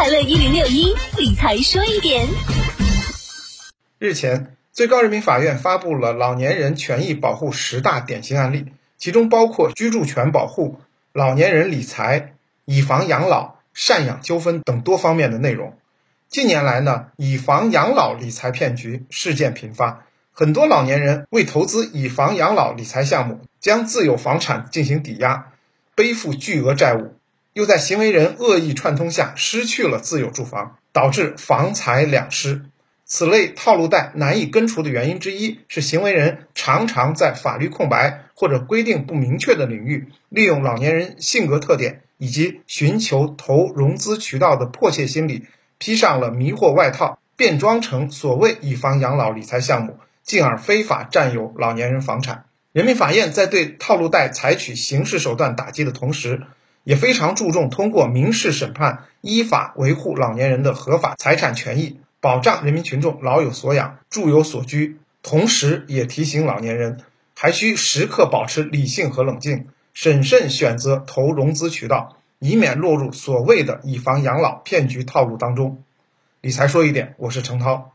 快乐一零六一理财说一点。日前，最高人民法院发布了老年人权益保护十大典型案例，其中包括居住权保护、老年人理财、以房养老、赡养纠纷等多方面的内容。近年来呢，以房养老理财骗局事件频发，很多老年人为投资以房养老理财项目，将自有房产进行抵押，背负巨额债务，又在行为人恶意串通下失去了自有住房，导致房财两失。此类套路贷难以根除的原因之一是，行为人常常在法律空白或者规定不明确的领域，利用老年人性格特点以及寻求投融资渠道的迫切心理。披上了迷惑外套，变装成所谓以房养老理财项目，进而非法占有老年人房产。人民法院在对套路贷采取刑事手段打击的同时，也非常注重通过民事审判，依法维护老年人的合法财产权益，保障人民群众老有所养、住有所居。同时，也提醒老年人，还需时刻保持理性和冷静，审慎选择投融资渠道。以免落入所谓的以房养老骗局套路当中。理财说一点，我是程涛。